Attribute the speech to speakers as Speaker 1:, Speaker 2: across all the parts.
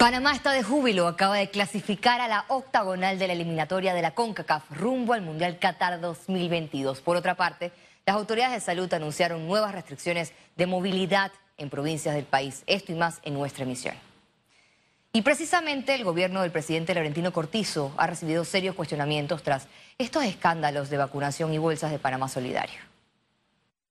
Speaker 1: Panamá está de júbilo, acaba de clasificar a la octagonal de la eliminatoria de la CONCACAF rumbo al Mundial Qatar 2022. Por otra parte, las autoridades de salud anunciaron nuevas restricciones de movilidad en provincias del país. Esto y más en nuestra emisión. Y precisamente el gobierno del presidente Laurentino Cortizo ha recibido serios cuestionamientos tras estos escándalos de vacunación y bolsas de Panamá Solidario.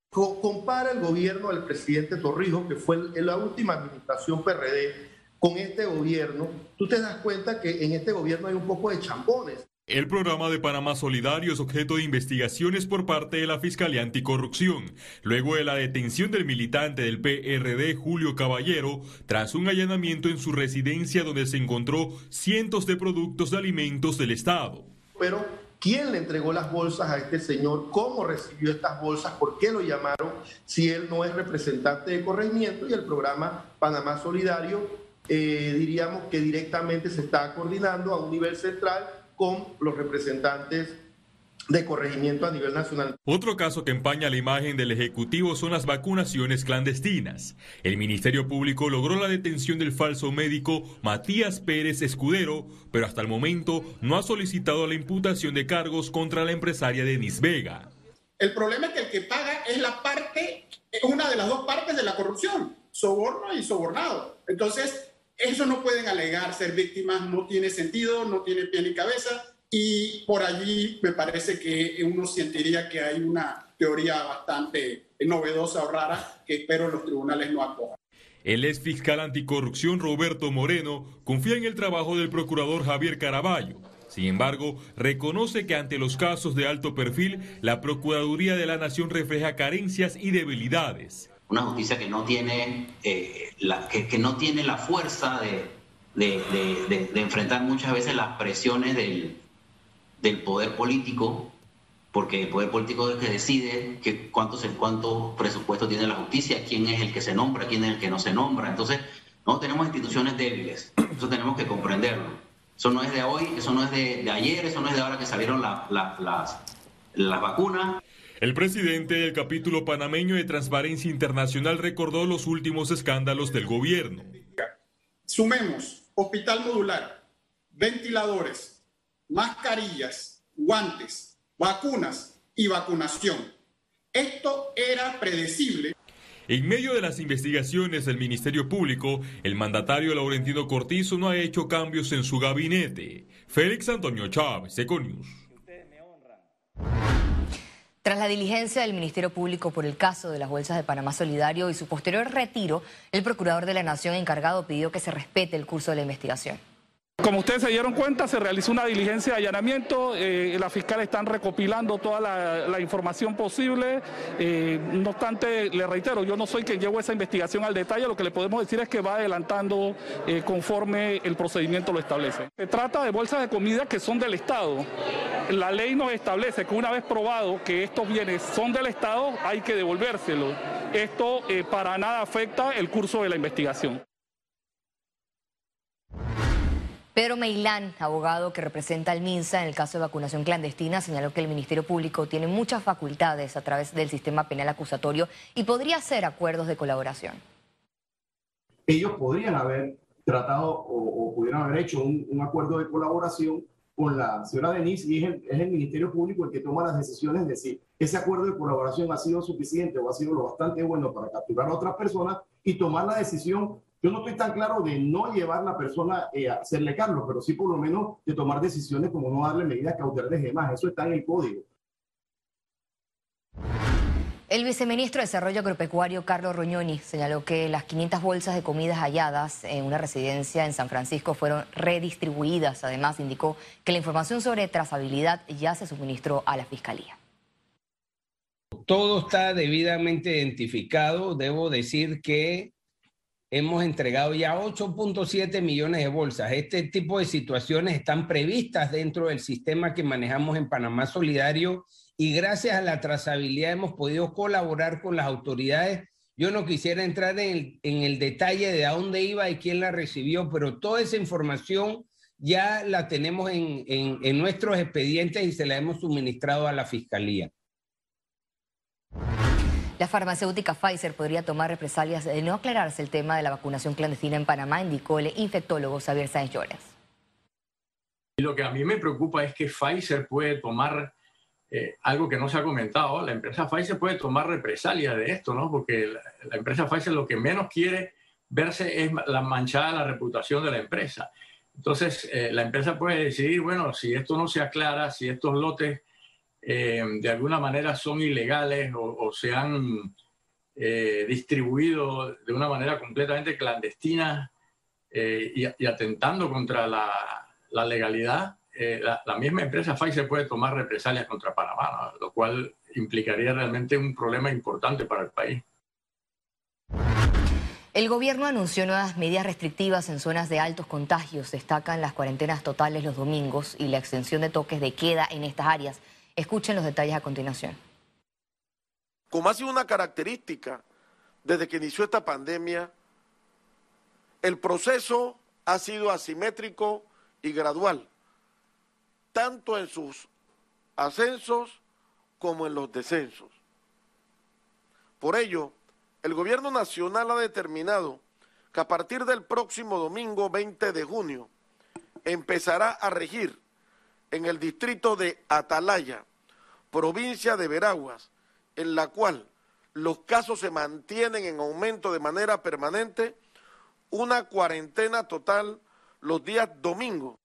Speaker 2: Compara el gobierno del presidente Torrijos, que fue la última administración PRD, con este gobierno, tú te das cuenta que en este gobierno hay un poco de champones.
Speaker 3: El programa de Panamá Solidario es objeto de investigaciones por parte de la Fiscalía Anticorrupción, luego de la detención del militante del PRD Julio Caballero, tras un allanamiento en su residencia donde se encontró cientos de productos de alimentos del Estado.
Speaker 2: Pero, ¿quién le entregó las bolsas a este señor? ¿Cómo recibió estas bolsas? ¿Por qué lo llamaron si él no es representante de corregimiento y el programa Panamá Solidario eh, diríamos que directamente se está coordinando a un nivel central con los representantes de corregimiento a nivel nacional.
Speaker 3: Otro caso que empaña la imagen del Ejecutivo son las vacunaciones clandestinas. El Ministerio Público logró la detención del falso médico Matías Pérez Escudero, pero hasta el momento no ha solicitado la imputación de cargos contra la empresaria Denis Vega.
Speaker 4: El problema es que el que paga es la parte, una de las dos partes de la corrupción, soborno y sobornado. Entonces, eso no pueden alegar ser víctimas, no tiene sentido, no tiene pie ni cabeza y por allí me parece que uno sentiría que hay una teoría bastante novedosa o rara que espero los tribunales no acojan.
Speaker 3: El ex fiscal anticorrupción Roberto Moreno confía en el trabajo del procurador Javier Caraballo. Sin embargo, reconoce que ante los casos de alto perfil, la Procuraduría de la Nación refleja carencias y debilidades
Speaker 5: una justicia que no tiene, eh, la, que, no tiene la fuerza de, enfrentar muchas veces las presiones del, poder político, porque el poder político es el que decide que cuánto, cuánto presupuesto tiene la justicia, quién es el que se nombra, quién es el que no se nombra. Entonces, no tenemos instituciones débiles, eso tenemos que comprenderlo. Eso no es de hoy, eso no es de, ayer, eso no es de ahora que salieron las vacunas.
Speaker 3: El presidente del capítulo panameño de Transparencia Internacional recordó los últimos escándalos del gobierno.
Speaker 4: Sumemos hospital modular, ventiladores, mascarillas, guantes, vacunas y vacunación. Esto era predecible.
Speaker 3: En medio de las investigaciones del Ministerio Público, el mandatario Laurentino Cortizo no ha hecho cambios en su gabinete. Félix Antonio Chávez, Econius.
Speaker 1: Tras la diligencia del Ministerio Público por el caso de las bolsas de Panamá Solidario y su posterior retiro, el Procurador de la Nación encargado pidió que se respete el curso de la investigación.
Speaker 6: Como ustedes se dieron cuenta, se realizó una diligencia de allanamiento, eh, las fiscales están recopilando toda la, información posible, eh, no obstante, le reitero, yo no soy quien llevo esa investigación al detalle, lo que le podemos decir es que va adelantando eh, conforme el procedimiento lo establece. Se trata de bolsas de comida que son del Estado. La ley nos establece que una vez probado que estos bienes son del Estado, hay que devolvérselos. Esto para nada afecta el curso de la investigación.
Speaker 1: Pedro Meilán, abogado que representa al MINSA en el caso de vacunación clandestina, señaló que el Ministerio Público tiene muchas facultades a través del sistema penal acusatorio y podría hacer acuerdos de colaboración.
Speaker 7: Ellos podrían haber tratado o, pudieran haber hecho un, acuerdo de colaboración con la señora Denise y es el, Ministerio Público el que toma las decisiones de si ese acuerdo de colaboración ha sido suficiente o ha sido lo bastante bueno para capturar a otras personas y tomar la decisión yo no estoy tan claro de no llevar a la persona eh, a hacerle cargo, pero sí por lo menos de tomar decisiones como no darle medidas cautelares y demás. Eso está en el código.
Speaker 1: El viceministro de Desarrollo Agropecuario, Carlos Roñoni, señaló que las 500 bolsas de comidas halladas en una residencia en San Francisco fueron redistribuidas. Además, indicó que la información sobre trazabilidad ya se suministró a la Fiscalía.
Speaker 8: Todo está debidamente identificado. Debo decir que hemos entregado ya 8.7 millones de bolsas. Este tipo de situaciones están previstas dentro del sistema que manejamos en Panamá Solidario y gracias a la trazabilidad hemos podido colaborar con las autoridades. Yo no quisiera entrar en el, detalle de a dónde iba y quién la recibió, pero toda esa información ya la tenemos en, en nuestros expedientes y se la hemos suministrado a la Fiscalía.
Speaker 1: La farmacéutica Pfizer podría tomar represalias de no aclararse el tema de la vacunación clandestina en Panamá, indicó el infectólogo Xavier Sáenz Llores.
Speaker 9: Lo que a mí me preocupa es que Pfizer puede tomar eh, algo que no se ha comentado. La empresa Pfizer puede tomar represalias de esto, ¿no? Porque la, empresa Pfizer lo que menos quiere verse es la manchada la reputación de la empresa. Entonces, eh, la empresa puede decidir, bueno, si esto no se aclara, si estos lotes eh, de alguna manera son ilegales o, se han distribuido de una manera completamente clandestina y, atentando contra la, legalidad, la, misma empresa Pfizer puede tomar represalias contra Panamá, lo cual implicaría realmente un problema importante para el país.
Speaker 1: El gobierno anunció nuevas medidas restrictivas en zonas de altos contagios. Destacan las cuarentenas totales los domingos y la extensión de toques de queda en estas áreas. Escuchen los detalles a continuación.
Speaker 10: Como ha sido una característica desde que inició esta pandemia, el proceso ha sido asimétrico y gradual, tanto en sus ascensos como en los descensos. Por ello, el gobierno nacional ha determinado que a partir del próximo domingo 20 de junio empezará a regir en el distrito de Atalaya, provincia de Veraguas, en la cual los casos se mantienen en aumento de manera permanente, una cuarentena total los días domingos.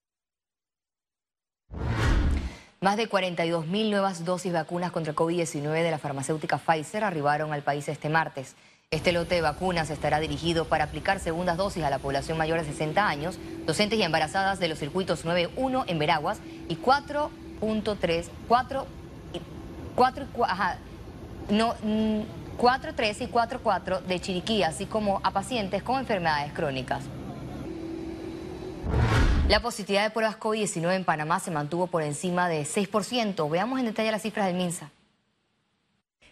Speaker 1: Más de 42 mil nuevas dosis vacunas contra COVID-19 de la farmacéutica Pfizer arribaron al país este martes. Este lote de vacunas estará dirigido para aplicar segundas dosis a la población mayor de 60 años, docentes y embarazadas de los circuitos 9.1 en Veraguas y 4.3, 4, 4, no, 4.3 mm, y 4.4 de Chiriquí, así como a pacientes con enfermedades crónicas. La positividad de pruebas COVID-19 en Panamá se mantuvo por encima de 6%. Veamos en detalle las cifras del MINSA.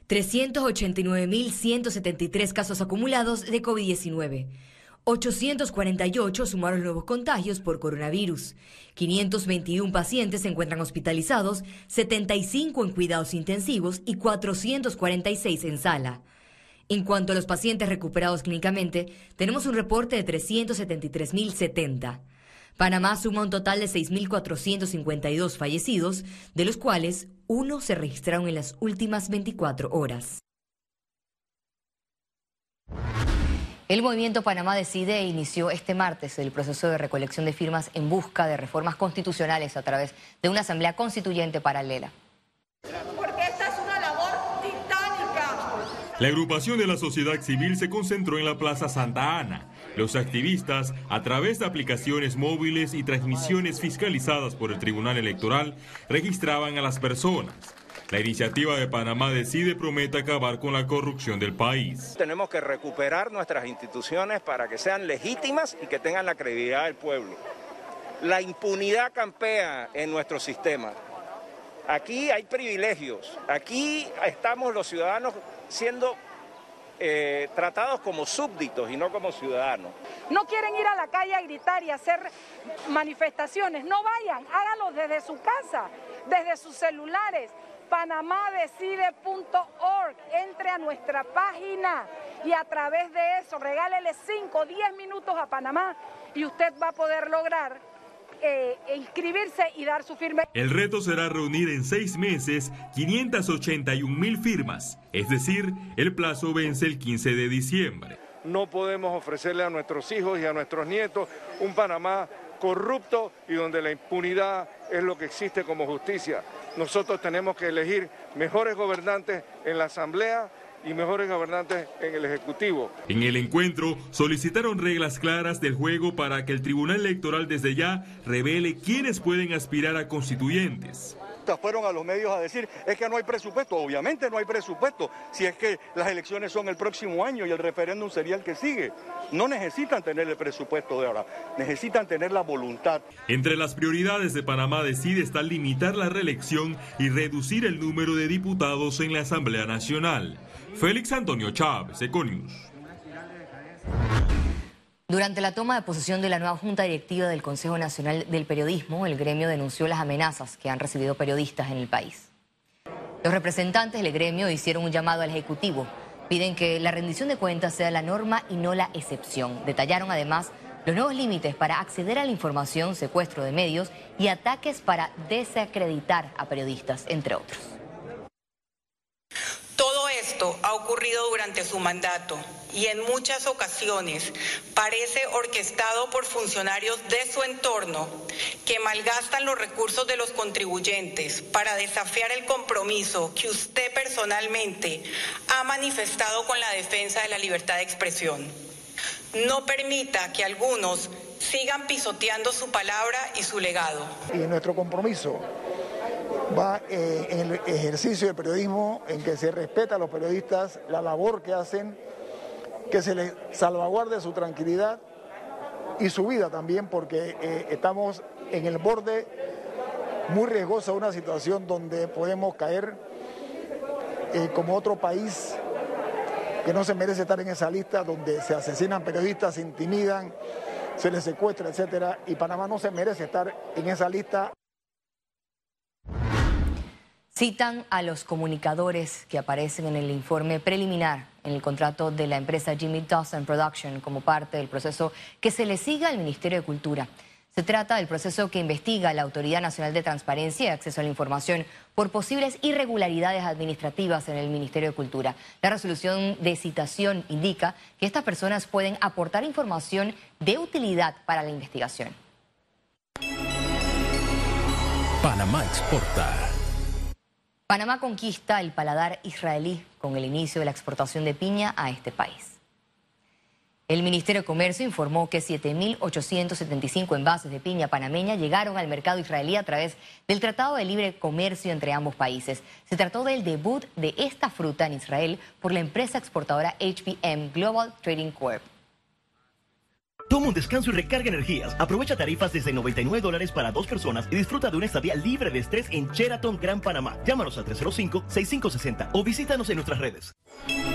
Speaker 1: 389.173 casos acumulados de COVID-19. 848 sumaron nuevos contagios por coronavirus. 521 pacientes se encuentran hospitalizados, 75 en cuidados intensivos y 446 en sala. En cuanto a los pacientes recuperados clínicamente, tenemos un reporte de 373.070. Panamá suma un total de 6.452 fallecidos, de los cuales uno se registraron en las últimas 24 horas. El movimiento Panamá Decide inició este martes el proceso de recolección de firmas en busca de reformas constitucionales a través de una asamblea constituyente paralela.
Speaker 11: Porque esta es una labor titánica.
Speaker 3: La agrupación de la sociedad civil se concentró en la Plaza Santa Ana los activistas, a través de aplicaciones móviles y transmisiones fiscalizadas por el Tribunal Electoral, registraban a las personas. La iniciativa de Panamá Decide promete acabar con la corrupción del país.
Speaker 12: Tenemos que recuperar nuestras instituciones para que sean legítimas y que tengan la credibilidad del pueblo. La impunidad campea en nuestro sistema. Aquí hay privilegios, aquí estamos los ciudadanos siendo eh, tratados como súbditos y no como ciudadanos.
Speaker 11: No quieren ir a la calle a gritar y hacer manifestaciones, no vayan, háganlo desde su casa, desde sus celulares. Panamadecide.org, entre a nuestra página y a través de eso regálele 5 o 10 minutos a Panamá y usted va a poder lograr eh, inscribirse y dar su firma.
Speaker 3: El reto será reunir en seis meses 581 mil firmas, es decir, el plazo vence el 15 de diciembre.
Speaker 13: No podemos ofrecerle a nuestros hijos y a nuestros nietos un Panamá corrupto y donde la impunidad es lo que existe como justicia. Nosotros tenemos que elegir mejores gobernantes en la Asamblea y mejores gobernantes en el Ejecutivo.
Speaker 3: En el encuentro solicitaron reglas claras del juego para que el Tribunal Electoral desde ya revele quiénes pueden aspirar a constituyentes
Speaker 14: fueron a los medios a decir es que no hay presupuesto. Obviamente no hay presupuesto si es que las elecciones son el próximo año y el referéndum sería el que sigue. No necesitan tener el presupuesto de ahora, necesitan tener la voluntad.
Speaker 3: Entre las prioridades de Panamá decide está limitar la reelección y reducir el número de diputados en la Asamblea Nacional. Félix Antonio Chávez, Econius.
Speaker 1: Durante la toma de posesión de la nueva Junta Directiva del Consejo Nacional del Periodismo, el gremio denunció las amenazas que han recibido periodistas en el país. Los representantes del gremio hicieron un llamado al Ejecutivo Piden que la rendición de cuentas sea la norma y no la excepción. Detallaron además los nuevos límites para acceder a la información, secuestro de medios y ataques para desacreditar a periodistas, entre otros.
Speaker 15: Ha ocurrido durante su mandato y en muchas ocasiones parece orquestado por funcionarios de su entorno que malgastan los recursos de los contribuyentes para desafiar el compromiso que usted personalmente ha manifestado con la defensa de la libertad de expresión. No permita que algunos sigan pisoteando su palabra y su legado.
Speaker 16: Y nuestro compromiso va eh, en el ejercicio del periodismo, en que se respeta a los periodistas, la labor que hacen, que se les salvaguarde su tranquilidad y su vida también, porque eh, estamos en el borde muy riesgoso de una situación donde podemos caer eh, como otro país que no se merece estar en esa lista, donde se asesinan periodistas, se intimidan, se les secuestra, etcétera, y Panamá no se merece estar en esa lista.
Speaker 1: Citan a los comunicadores que aparecen en el informe preliminar en el contrato de la empresa Jimmy Dawson Production como parte del proceso que se le siga al Ministerio de Cultura. Se trata del proceso que investiga la Autoridad Nacional de Transparencia y Acceso a la Información por posibles irregularidades administrativas en el Ministerio de Cultura. La resolución de citación indica que estas personas pueden aportar información de utilidad para la investigación.
Speaker 17: Panamá exporta.
Speaker 1: Panamá conquista el paladar israelí con el inicio de la exportación de piña a este país. El Ministerio de Comercio informó que 7.875 envases de piña panameña llegaron al mercado israelí a través del Tratado de Libre Comercio entre ambos países. Se trató del debut de esta fruta en Israel por la empresa exportadora HBM Global Trading Corp.
Speaker 18: Toma un descanso y recarga energías. Aprovecha tarifas desde 99 dólares para dos personas y disfruta de una estadía libre de estrés en Sheraton Gran Panamá. Llámanos al 305-6560 o visítanos en nuestras redes.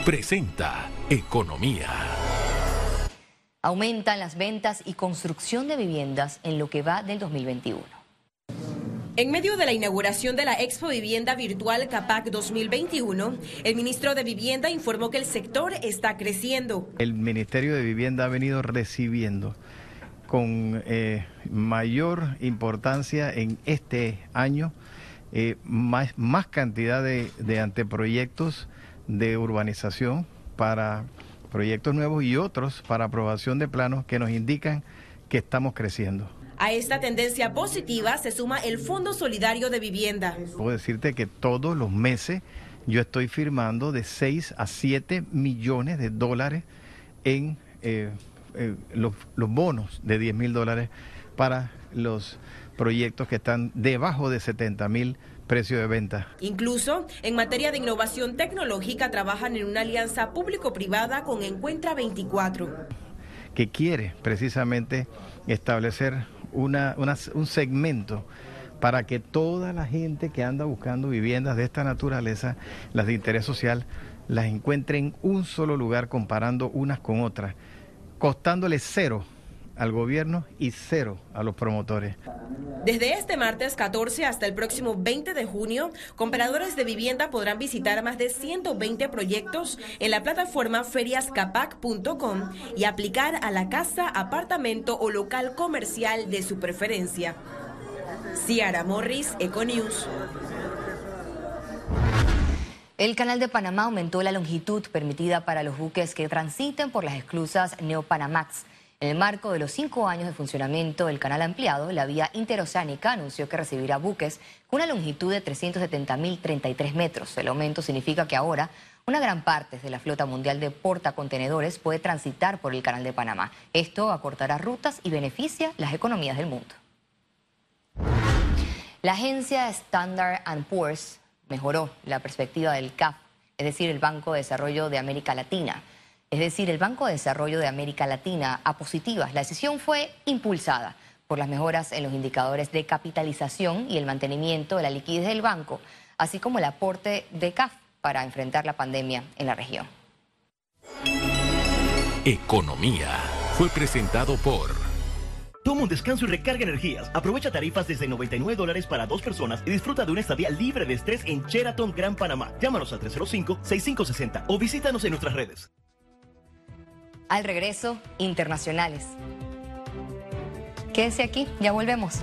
Speaker 17: Presenta Economía.
Speaker 1: Aumentan las ventas y construcción de viviendas en lo que va del 2021.
Speaker 19: En medio de la inauguración de la Expo Vivienda Virtual CAPAC 2021, el ministro de Vivienda informó que el sector está creciendo.
Speaker 20: El Ministerio de Vivienda ha venido recibiendo con eh, mayor importancia en este año eh, más, cantidad de anteproyectos de urbanización para proyectos nuevos y otros para aprobación de planos que nos indican que estamos creciendo.
Speaker 19: A esta tendencia positiva se suma el Fondo Solidario de Vivienda.
Speaker 20: Puedo decirte que todos los meses yo estoy firmando de 6 a 7 millones de dólares en eh, eh, los, los, bonos de 10 mil dólares para los proyectos que están debajo de 70 mil precio de venta.
Speaker 19: Incluso en materia de innovación tecnológica trabajan en una alianza público-privada con Encuentra 24.
Speaker 20: Que quiere precisamente establecer una, un segmento para que toda la gente que anda buscando viviendas de esta naturaleza, las de interés social, las encuentre en un solo lugar comparando unas con otras, costándole cero al gobierno y cero a los promotores.
Speaker 19: Desde este martes 14 hasta el próximo 20 de junio, compradores de vivienda podrán visitar más de 120 proyectos en la plataforma feriascapac.com y aplicar a la casa, apartamento o local comercial de su preferencia. Ciara Morris, Econews.
Speaker 1: El canal de Panamá aumentó la longitud permitida para los buques que transiten por las esclusas Neopanamax. En el marco de los cinco años de funcionamiento del canal ampliado, la vía interoceánica anunció que recibirá buques con una longitud de 370.033 metros. El aumento significa que ahora una gran parte de la flota mundial de portacontenedores puede transitar por el canal de Panamá. Esto acortará rutas y beneficia las economías del mundo. La agencia Standard Poor's mejoró la perspectiva del CAF, es decir, el Banco de Desarrollo de América Latina es decir, el Banco de Desarrollo de América Latina, a positivas. La decisión fue impulsada por las mejoras en los indicadores de capitalización y el mantenimiento de la liquidez del banco, así como el aporte de CAF para enfrentar la pandemia en la región.
Speaker 17: Economía fue presentado por...
Speaker 18: Toma un descanso y recarga energías. Aprovecha tarifas desde 99 dólares para dos personas y disfruta de una estadía libre de estrés en Sheraton Gran Panamá. Llámanos al 305-6560 o visítanos en nuestras redes.
Speaker 1: Al regreso, internacionales. Quédese aquí, ya volvemos.